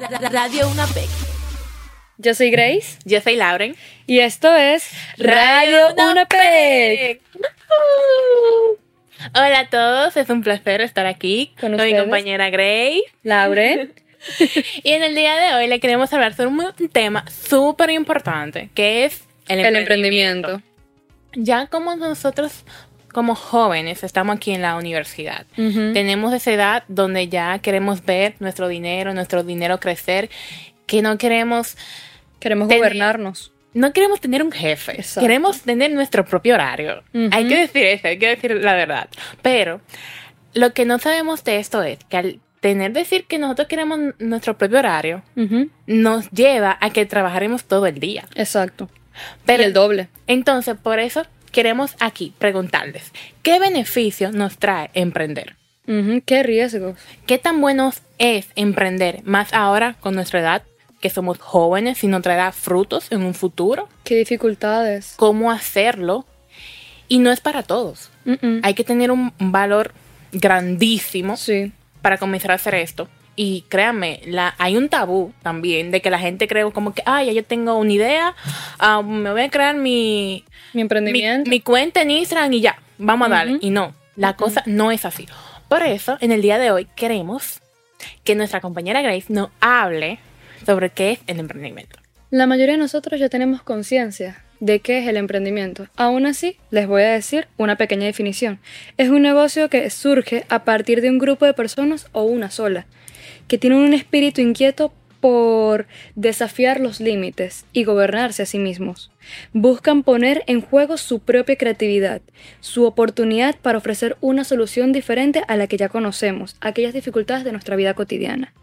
Radio UNAPEC. Yo soy Grace. Yo soy Lauren. Y esto es Radio UNAPEC. Hola a todos, es un placer estar aquí Con con, mi compañera Grace. Lauren. Y en el día de hoy le queremos hablar sobre un tema súper importante, que es el, El emprendimiento. Ya como nosotros, como jóvenes, estamos aquí en la universidad. Tenemos esa edad donde ya queremos ver nuestro dinero, nuestro dinero crecer, que no queremos Queremos gobernarnos. no queremos tener un jefe, Exacto. queremos tener nuestro propio horario. Hay que decir eso, hay que decir la verdad. Pero lo que no sabemos de esto es que al tener decir que nosotros queremos nuestro propio horario, nos lleva a que trabajaremos todo el día. Exacto. Pero y el doble. entonces, por eso queremos aquí preguntarles, ¿qué beneficio nos trae emprender? Qué riesgos. ¿Qué tan bueno es emprender más ahora con nuestra edad, que somos jóvenes y nos traerá frutos en un futuro? Qué dificultades. cómo hacerlo. Y no es para todos. Hay que tener un un valor grandísimo Sí. para comenzar a hacer esto. Y créanme, la, hay un tabú también de que la gente cree como que, ay, ya yo tengo una idea, ah, me voy a crear mi, Mi mi, emprendimiento. mi cuenta en Instagram y ya, vamos a darle. Ujú. Y no, la cosa no es así. Por eso, en el día de hoy queremos que nuestra compañera Grace nos hable sobre qué es el emprendimiento. La mayoría de nosotros ya tenemos conciencia de qué es el emprendimiento. Aún así, les voy a decir una pequeña definición. Es un negocio que surge a partir de un grupo de personas o una sola, que tienen un espíritu inquieto por desafiar los límites y gobernarse a sí mismos. Buscan poner en juego su propia creatividad, su oportunidad para ofrecer una solución diferente a la que ya conocemos, aquellas dificultades de nuestra vida cotidiana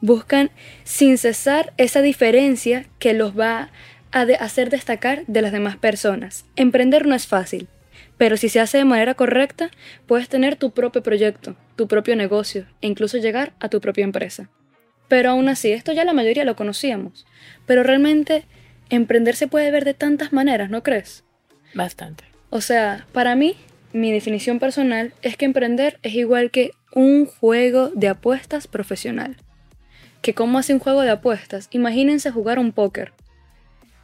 buscan sin cesar esa diferencia que los va a hacer destacar de las demás personas. Emprender no es fácil, pero si se hace de manera correcta, puedes tener tu propio proyecto, tu propio negocio e incluso llegar a tu propia empresa. Pero aún así, esto ya la mayoría lo conocíamos, pero realmente emprender se puede ver de tantas maneras, ¿no crees? Bastante. O sea, para mí, mi definición personal es que emprender es igual que un juego de apuestas profesional. Que cómo hace un juego de apuestas, imagínense jugar un póker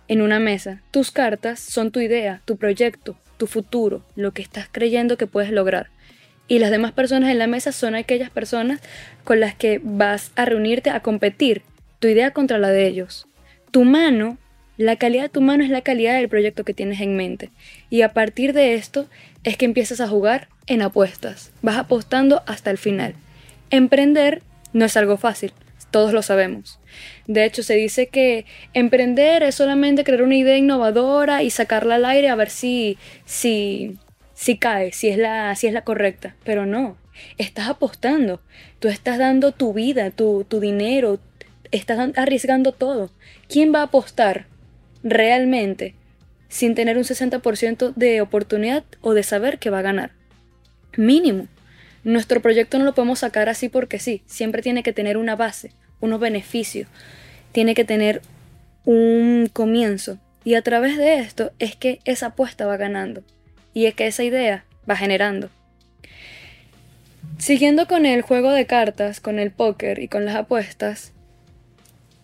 en una mesa. Tus cartas son tu idea, tu proyecto, tu futuro, lo que estás creyendo que puedes lograr. Y las demás personas en la mesa son aquellas personas con las que vas a reunirte a competir, tu idea contra la de ellos. Tu mano, la calidad de tu mano es la calidad del proyecto que tienes en mente. Y a partir de esto es que empiezas a jugar en apuestas. Vas apostando hasta el final. Emprender no es algo fácil, todos lo sabemos. De hecho, se dice que emprender es solamente crear una idea innovadora y sacarla al aire a ver si, si, si cae, si es, la, si es la correcta. Pero no, estás apostando. Tú estás dando tu vida, tu, tu dinero, estás arriesgando todo. ¿Quién va a apostar realmente sin tener un 60% de oportunidad o de saber que va a ganar? Mínimo. Nuestro proyecto no lo podemos sacar así porque sí. Siempre tiene que tener una base, unos beneficios. Tiene que tener un comienzo. Y a través de esto es que esa apuesta va ganando. Y es que esa idea va generando. Siguiendo con el juego de cartas, con el póker y con las apuestas,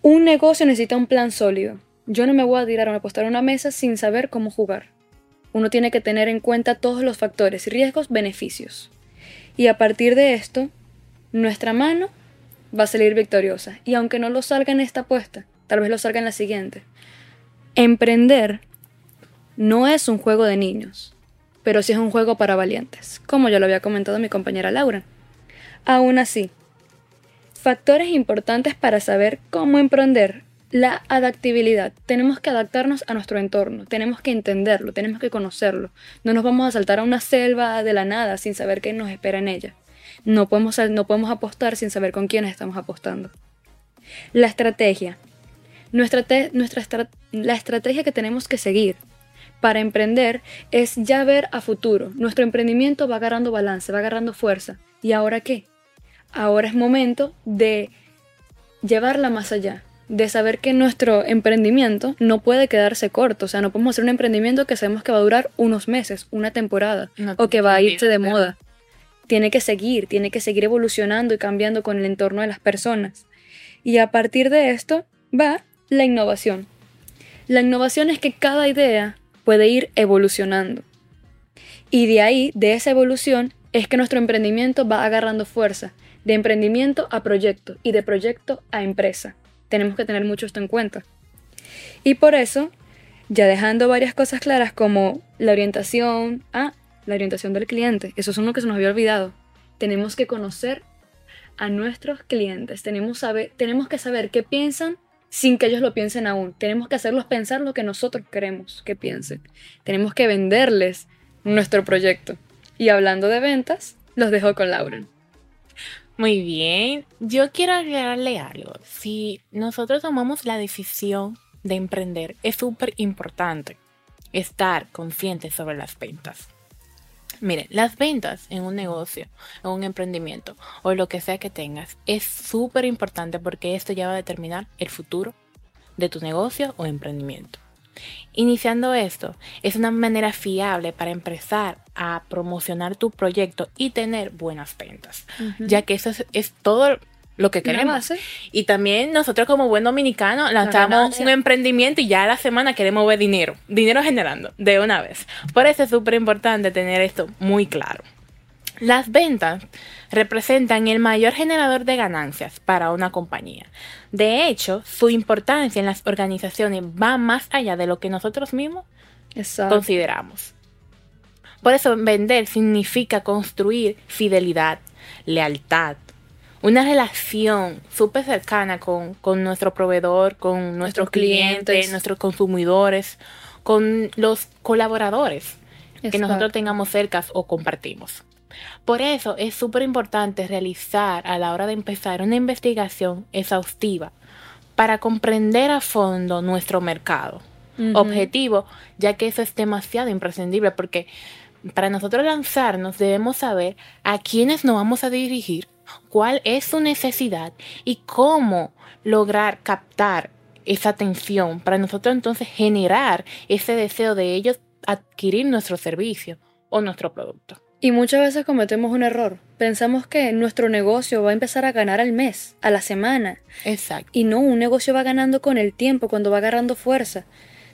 un negocio necesita un plan sólido. Yo no me voy a tirar a apostar a una mesa sin saber cómo jugar. Uno tiene que tener en cuenta todos los factores, riesgos, beneficios. Y a partir de esto, nuestra mano va a salir victoriosa. Y aunque no lo salga en esta apuesta, tal vez lo salga en la siguiente. Emprender no es un juego de niños, pero sí es un juego para valientes, como ya lo había comentado mi compañera Laura. Aún así, factores importantes para saber cómo emprender. La adaptabilidad. Tenemos que adaptarnos a nuestro entorno, tenemos que entenderlo, tenemos que conocerlo. No nos vamos a saltar a una selva de la nada sin saber qué nos espera en ella. No podemos, no podemos apostar sin saber con quiénes estamos apostando. La estrategia. Nuestra nuestra estra- la estrategia que tenemos que seguir para emprender es ya ver a futuro. Nuestro emprendimiento va agarrando balance, va agarrando fuerza. ¿Y ahora qué? Ahora es momento de llevarla más allá, de saber que nuestro emprendimiento no puede quedarse corto, o sea, no podemos hacer un emprendimiento que sabemos que va a durar unos meses, una temporada, No o que va a irse de moda. Tiene que seguir, tiene que seguir evolucionando y cambiando con el entorno de las personas. Y a partir de esto va la innovación. La innovación es que cada idea puede ir evolucionando. Y de ahí, de esa evolución, es que nuestro emprendimiento va agarrando fuerza, de emprendimiento a proyecto y de proyecto a empresa. Tenemos que tener mucho esto en cuenta. Y por eso, ya dejando varias cosas claras como la orientación, ah, la orientación del cliente, eso es uno que se nos había olvidado. Tenemos que conocer a nuestros clientes, tenemos, saber, tenemos que saber qué piensan sin que ellos lo piensen aún. Tenemos que hacerlos pensar lo que nosotros queremos que piensen. Tenemos que venderles nuestro proyecto. Y hablando de ventas, los dejo con Lauren. Muy bien, yo quiero agregarle algo. Si nosotros tomamos la decisión de emprender, es súper importante estar conscientes sobre las ventas. Miren, las ventas en un negocio, en un emprendimiento o lo que sea que tengas es súper importante porque esto ya va a determinar el futuro de tu negocio o emprendimiento. Iniciando esto es una manera fiable para empezar a promocionar tu proyecto y tener buenas ventas, ya que eso es, todo lo que queremos. Y también nosotros como buen dominicano lanzamos un emprendimiento y ya a la semana queremos ver dinero, dinero generando de una vez. Por eso es súper importante tener esto muy claro. Las ventas representan el mayor generador de ganancias para una compañía. De hecho, su importancia en las organizaciones va más allá de lo que nosotros mismos consideramos. Por eso vender significa construir fidelidad, lealtad, una relación súper cercana con, nuestro proveedor, con nuestros clientes, nuestros consumidores, con los colaboradores que nosotros tengamos cerca o compartimos. Por eso es súper importante realizar a la hora de empezar una investigación exhaustiva para comprender a fondo nuestro mercado objetivo, ya que eso es demasiado imprescindible porque para nosotros lanzarnos debemos saber a quiénes nos vamos a dirigir, cuál es su necesidad y cómo lograr captar esa atención para nosotros entonces generar ese deseo de ellos adquirir nuestro servicio o nuestro producto. Y muchas veces cometemos un error. Pensamos que nuestro negocio va a empezar a ganar al mes, a la semana. Exacto. Y no, un negocio va ganando con el tiempo, cuando va agarrando fuerza.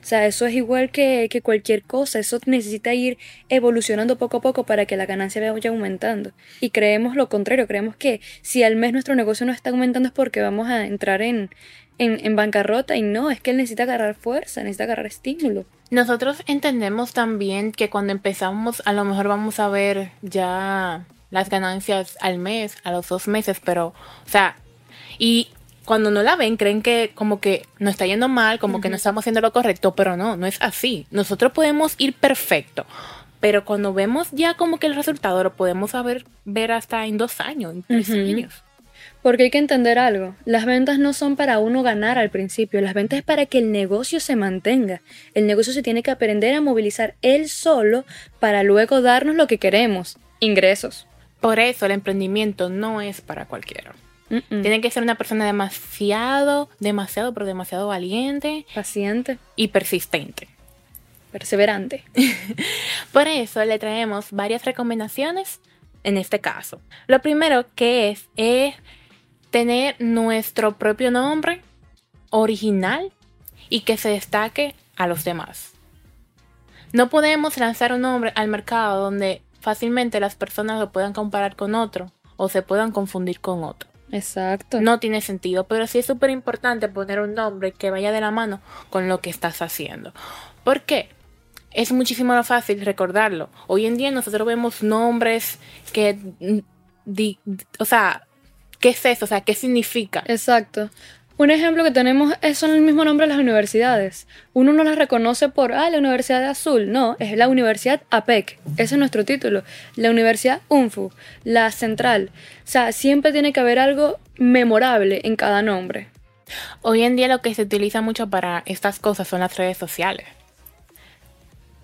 O sea, eso es igual que, que, cualquier cosa, eso necesita ir evolucionando poco a poco para que la ganancia vaya aumentando. Y creemos lo contrario, creemos que si al mes nuestro negocio no está aumentando es porque vamos a entrar en, en, bancarrota y no, es que él necesita agarrar fuerza, necesita agarrar estímulo. Nosotros entendemos también que cuando empezamos a lo mejor vamos a ver ya las ganancias al mes, a los dos meses, pero, o sea, y cuando no la ven creen que como que no está yendo mal, como que no estamos haciendo lo correcto, pero no, no es así. Nosotros podemos ir perfecto, pero cuando vemos ya como que el resultado lo podemos saber, ver hasta en dos años, en tres años. Porque hay que entender algo, las ventas no son para uno ganar al principio, las ventas es para que el negocio se mantenga. El negocio se tiene que aprender a movilizar él solo para luego darnos lo que queremos, ingresos. Por eso el emprendimiento no es para cualquiera. Tiene que ser una persona demasiado, demasiado, pero demasiado valiente. Paciente. Y persistente. Perseverante. Por eso le traemos varias recomendaciones en este caso. Lo primero que es es tener nuestro propio nombre original y que se destaque a los demás. No podemos lanzar un nombre al mercado donde fácilmente las personas lo puedan comparar con otro o se puedan confundir con otro. Exacto. No tiene sentido, pero sí es súper importante poner un nombre que vaya de la mano con lo que estás haciendo. ¿Por qué? es muchísimo más fácil recordarlo. Hoy en día nosotros vemos nombres que, o sea, ¿qué es eso? O sea, ¿qué significa? Exacto. Un ejemplo que tenemos es, son el mismo nombre de las universidades. Uno no las reconoce por, ah, la Universidad de Azul. No, es la Universidad APEC. Ese es nuestro título. La Universidad UNFU. La Central. O sea, siempre tiene que haber algo memorable en cada nombre. Hoy en día lo que se utiliza mucho para estas cosas son las redes sociales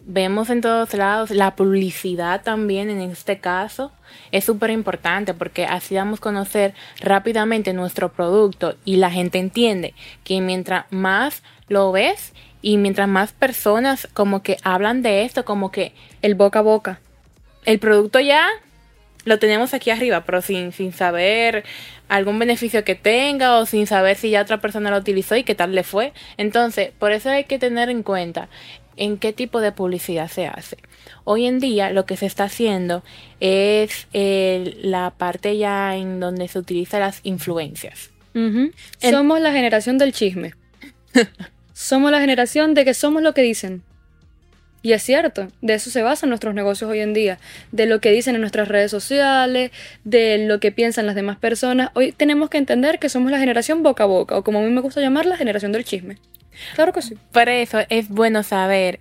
vemos en todos lados la publicidad también en este caso es súper importante porque así damos conocer rápidamente nuestro producto y la gente entiende que mientras más lo ves y mientras más personas como que hablan de esto, como que el boca a boca, el producto ya lo tenemos aquí arriba, pero sin, sin saber algún beneficio que tenga o sin saber si ya otra persona lo utilizó y qué tal le fue. Entonces, por eso hay que tener en cuenta en qué tipo de publicidad se hace. Hoy en día lo que se está haciendo es la parte ya en donde se utilizan las influencias. Somos la generación del chisme. somos la generación de que somos lo que dicen. Y es cierto, de eso se basan nuestros negocios hoy en día, de lo que dicen en nuestras redes sociales, de lo que piensan las demás personas. Hoy tenemos que entender que somos la generación boca a boca, o como a mí me gusta llamar, la generación del chisme. Claro que sí. Por eso es bueno saber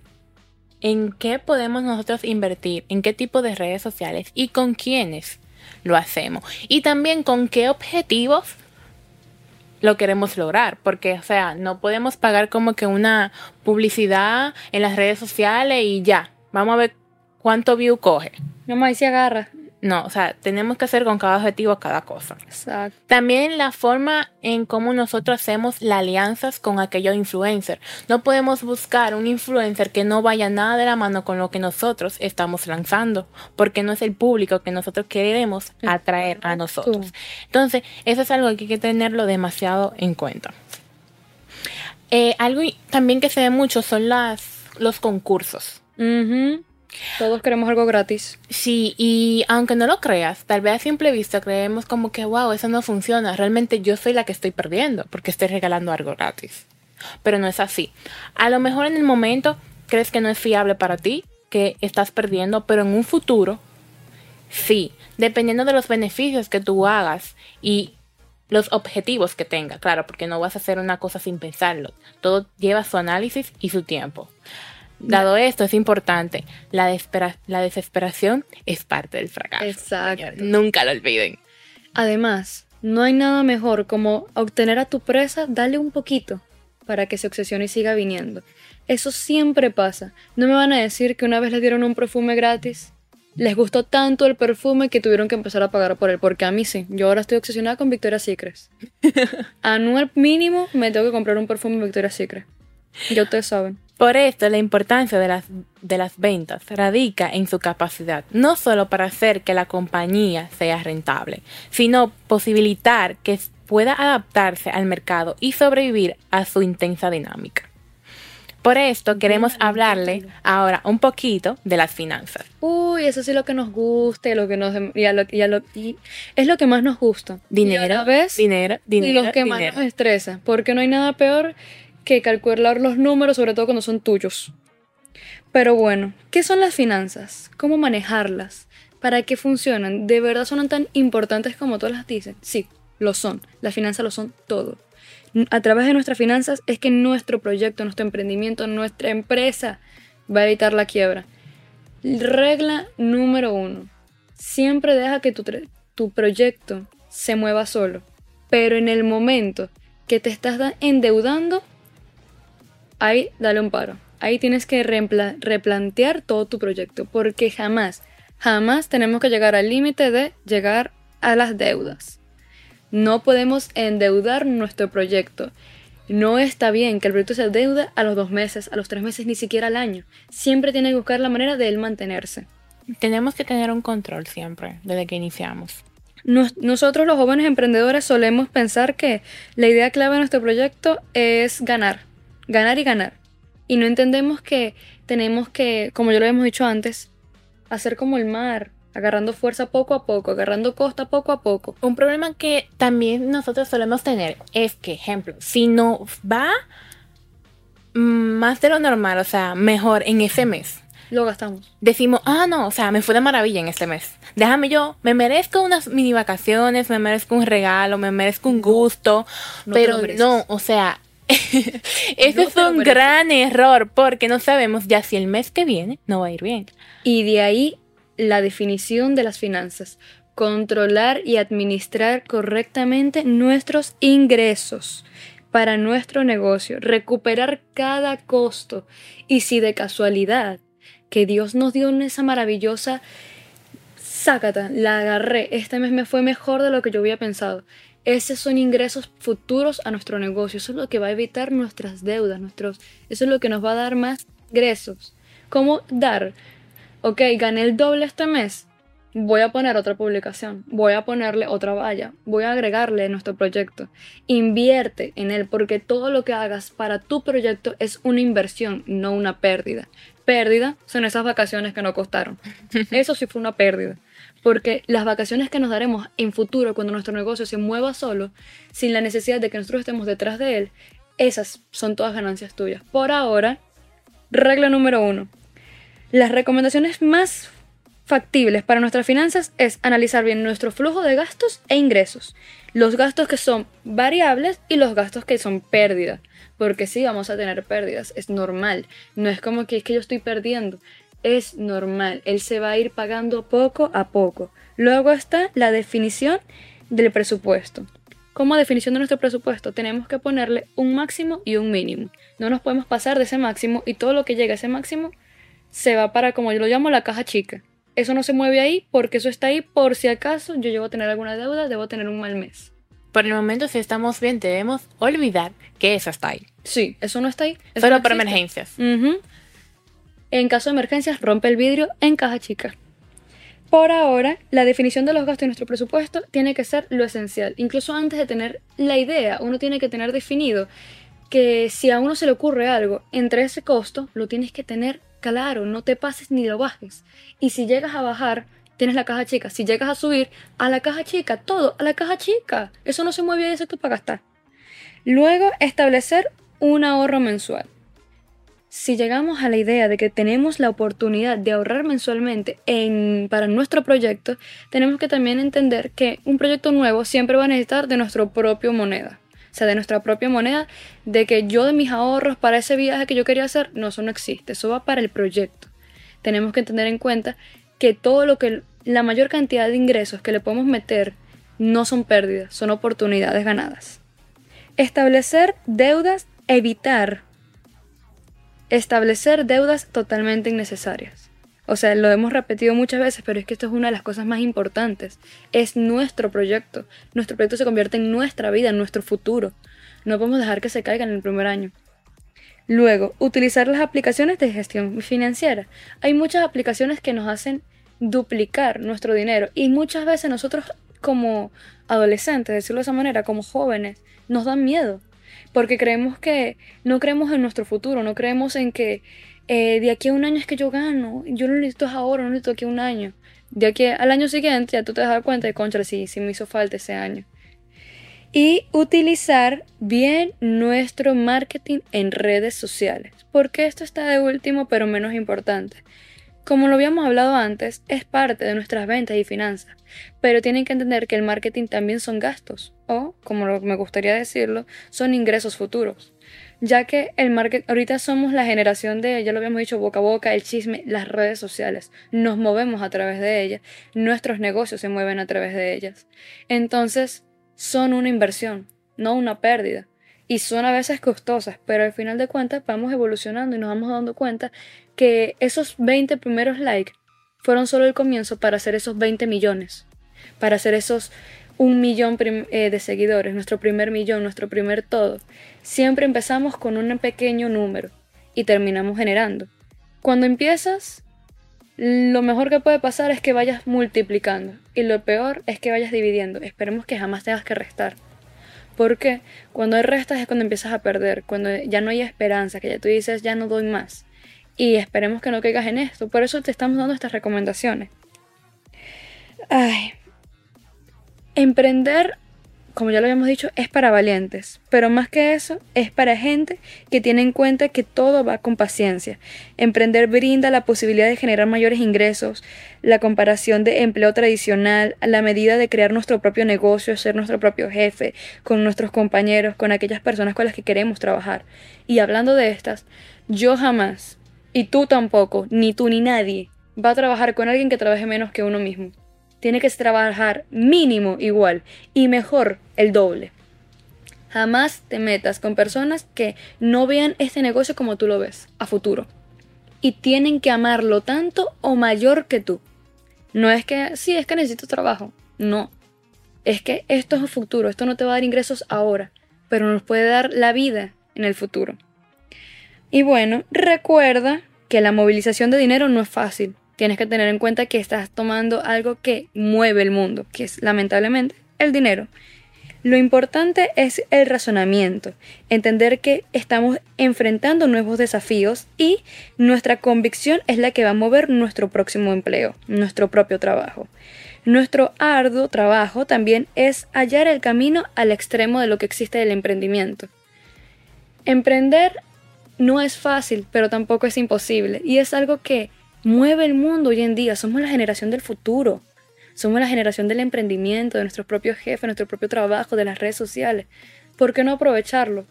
en qué podemos nosotros invertir, en qué tipo de redes sociales y con quiénes lo hacemos. Y también con qué objetivos lo queremos lograr, porque, o sea, no podemos pagar como que una publicidad en las redes sociales y ya, vamos a ver cuánto view coge. No, ahí se agarra. No, o sea, tenemos que hacer con cada objetivo cada cosa. Exacto. También la forma en cómo nosotros hacemos las alianzas con aquellos influencers. No podemos buscar un influencer que no vaya nada de la mano con lo que nosotros estamos lanzando, porque no es el público que nosotros queremos atraer a nosotros. Entonces, eso es algo que hay que tenerlo demasiado en cuenta. Eh, algo también que se ve mucho son las, los concursos. Todos queremos algo gratis. Sí, y aunque no lo creas, tal vez a simple vista creemos como que, wow, eso no funciona. Realmente yo soy la que estoy perdiendo porque estoy regalando algo gratis. Pero no es así. A lo mejor en el momento crees que no es fiable para ti, que estás perdiendo, pero en un futuro, sí, dependiendo de los beneficios que tú hagas y los objetivos que tenga, claro, porque no vas a hacer una cosa sin pensarlo. Todo lleva su análisis y su tiempo. Dado esto, es importante, la, la desesperación es parte del fracaso. Exacto. nunca lo olviden. Además, no hay nada mejor como obtener a tu presa, darle un poquito para que se obsesione y siga viniendo. Eso siempre pasa. No me van a decir que una vez les dieron un perfume gratis, les gustó tanto el perfume que tuvieron que empezar a pagar por él, porque a mí sí. Yo ahora estoy obsesionada con Victoria's Secret. Anual mínimo me tengo que comprar un perfume Victoria's Secret. Ya ustedes saben. Por esto, la importancia de las, de las ventas radica en su capacidad, no solo para hacer que la compañía sea rentable, sino posibilitar que pueda adaptarse al mercado y sobrevivir a su intensa dinámica. Por esto queremos hablarle ahora un poquito de las finanzas. Uy, eso sí es lo que nos gusta, lo que nos y es lo que más nos gusta. Dinero, dinero, dinero. Y lo que más nos estresa, porque no hay nada peor que calcular los números, sobre todo cuando son tuyos. Pero bueno, ¿qué son las finanzas? ¿Cómo manejarlas? ¿Para qué funcionan? ¿De verdad son tan importantes como todas las dicen? Sí, lo son. Las finanzas lo son todo. A través de nuestras finanzas es que nuestro proyecto, nuestro emprendimiento, nuestra empresa va a evitar la quiebra. Regla número uno. Siempre deja que tu, tu proyecto se mueva solo. Pero en el momento que te estás endeudando, ahí dale un paro. Ahí tienes que replantear todo tu proyecto, porque jamás, jamás tenemos que llegar al límite de llegar a las deudas. No podemos endeudar nuestro proyecto. No está bien que el proyecto se deuda a los dos meses, a los tres meses, ni siquiera al año. Siempre tiene que buscar la manera de él mantenerse. Tenemos que tener un control siempre, desde que iniciamos. nosotros los jóvenes emprendedores solemos pensar que la idea clave de nuestro proyecto es ganar ganar y ganar. Y no entendemos que tenemos que, como ya lo hemos dicho antes, hacer como el mar, agarrando fuerza poco a poco, agarrando costa poco a poco. Un problema que también nosotros solemos tener es que, ejemplo, si no va más de lo normal, o sea, mejor en ese mes. Lo gastamos. Decimos, ah, no, o sea, me fue de maravilla en este mes. Déjame yo, me merezco unas mini vacaciones, me merezco un regalo, me merezco un gusto, pero no, o sea, ese es un gran error porque no sabemos ya si el mes que viene no va a ir bien. Y de ahí la definición de las finanzas. Controlar y administrar correctamente nuestros ingresos para nuestro negocio, recuperar cada costo y si de casualidad que Dios nos dio en esa maravillosa sácata, la agarré, este mes me fue mejor de lo que yo había pensado. Esos son ingresos futuros a nuestro negocio. Eso es lo que va a evitar nuestras deudas. Nuestros, eso es lo que nos va a dar más ingresos. ¿Cómo dar? Ok, gané el doble este mes. voy a poner otra publicación, voy a ponerle otra valla, voy a agregarle nuestro proyecto. Invierte en él porque todo lo que hagas para tu proyecto es una inversión, no una pérdida. Pérdida son esas vacaciones que no costaron. Eso sí fue una pérdida. Porque las vacaciones que nos daremos en futuro, cuando nuestro negocio se mueva solo, sin la necesidad de que nosotros estemos detrás de él, esas son todas ganancias tuyas. Por ahora, regla número uno. Las recomendaciones más factibles para nuestras finanzas es analizar bien nuestro flujo de gastos e ingresos. Los gastos que son variables y los gastos que son pérdidas. Porque sí, vamos a tener pérdidas, es normal. No es como que es que yo estoy perdiendo. Es normal, él se va a ir pagando poco a poco. Luego está la definición del presupuesto. Como definición de nuestro presupuesto tenemos que ponerle un máximo y un mínimo. No nos podemos pasar de ese máximo y todo lo que llega a ese máximo se va para, como yo lo llamo, la caja chica eso no se mueve ahí porque eso está ahí por si acaso yo llego a tener alguna deuda, debo tener un mal mes. Por el momento, si estamos bien, debemos olvidar que eso está ahí. Sí, eso no está ahí. Solo para emergencias. En caso de emergencias, rompe el vidrio en caja chica. Por ahora, la definición de los gastos de nuestro presupuesto tiene que ser lo esencial. Incluso antes de tener la idea, uno tiene que tener definido que si a uno se le ocurre algo entre ese costo, lo tienes que tener claro, no te pases ni lo bajes. Y si llegas a bajar, tienes la caja chica. Si llegas a subir, a la caja chica, todo, a la caja chica. Eso no se mueve ahí excepto para gastar. Luego, establecer un ahorro mensual. Si llegamos a la idea de que tenemos la oportunidad de ahorrar mensualmente en, para nuestro proyecto, tenemos que también entender que un proyecto nuevo siempre va a necesitar de nuestra propia moneda sea, de nuestra propia moneda, de que yo de mis ahorros para ese viaje que yo quería hacer, no, eso no existe, eso va para el proyecto. Tenemos que tener en cuenta que todo lo que, la mayor cantidad de ingresos que le podemos meter no son pérdidas, son oportunidades ganadas. Establecer deudas, evitar establecer deudas totalmente innecesarias. O sea, lo hemos repetido muchas veces, pero es que esto es una de las cosas más importantes. Es nuestro proyecto. Nuestro proyecto se convierte en nuestra vida, en nuestro futuro. No podemos dejar que se caiga en el primer año. Luego, utilizar las aplicaciones de gestión financiera. Hay muchas aplicaciones que nos hacen duplicar nuestro dinero y muchas veces nosotros como adolescentes, decirlo de esa manera, como jóvenes, nos dan miedo porque creemos que no creemos en nuestro futuro, no creemos en que eh, de aquí a un año es que yo gano, yo no necesito ahora, no necesito aquí un año. De aquí al año siguiente ya tú te das cuenta de, contra, sí, sí me hizo falta ese año. Y utilizar bien nuestro marketing en redes sociales, porque esto está de último pero menos importante. Como lo habíamos hablado antes, es parte de nuestras ventas y finanzas, pero tienen que entender que el marketing también son gastos, o, como me gustaría decirlo, son ingresos futuros ya que el market, ahorita somos la generación de, ya lo habíamos dicho, boca a boca, el chisme, las redes sociales, nos movemos a través de ellas, nuestros negocios se mueven a través de ellas. Entonces, son una inversión, no una pérdida. Y son a veces costosas, pero al final de cuentas vamos evolucionando y nos vamos dando cuenta que esos 20 primeros likes fueron solo el comienzo para hacer esos 20 millones, para hacer esos un millón eh, de seguidores, nuestro primer millón, nuestro primer todo. Siempre empezamos con un pequeño número y terminamos generando. Cuando empiezas, lo mejor que puede pasar es que vayas multiplicando y lo peor es que vayas dividiendo. Esperemos que jamás tengas que restar. Porque cuando hay restas es cuando empiezas a perder, cuando ya no hay esperanza, que ya tú dices ya no doy más. Y esperemos que no caigas en esto. Por eso te estamos dando estas recomendaciones. Ay, Emprender, como ya lo habíamos dicho, es para valientes, pero más que eso, es para gente que tiene en cuenta que todo va con paciencia. Emprender brinda la posibilidad de generar mayores ingresos, la comparación de empleo tradicional, la medida de crear nuestro propio negocio, ser nuestro propio jefe, con nuestros compañeros, con aquellas personas con las que queremos trabajar. Y hablando de estas, yo jamás, y tú tampoco, ni tú ni nadie, va a trabajar con alguien que trabaje menos que uno mismo tiene que trabajar mínimo igual y mejor el doble. Jamás te metas con personas que no vean este negocio como tú lo ves a futuro. Y tienen que amarlo tanto o mayor que tú. No es que, sí, es que necesito trabajo. No. Es que esto es el futuro. Esto no te va a dar ingresos ahora, pero nos puede dar la vida en el futuro. Y bueno, recuerda que la movilización de dinero no es fácil tienes que tener en cuenta que estás tomando algo que mueve el mundo, que es lamentablemente el dinero. Lo importante es el razonamiento, entender que estamos enfrentando nuevos desafíos y nuestra convicción es la que va a mover nuestro próximo empleo, nuestro propio trabajo. Nuestro arduo trabajo también es hallar el camino al extremo de lo que existe del emprendimiento. Emprender no es fácil, pero tampoco es imposible, y es algo que mueve el mundo hoy en día. Somos la generación del futuro. Somos la generación del emprendimiento, de nuestros propios jefes, nuestro propio trabajo, de las redes sociales. ¿Por qué no aprovecharlo?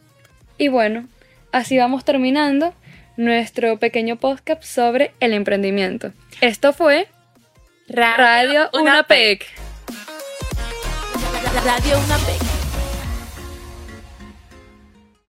Y bueno, así vamos terminando nuestro pequeño podcast sobre el emprendimiento. Esto fue Radio, Una PEC. Radio Una PEC.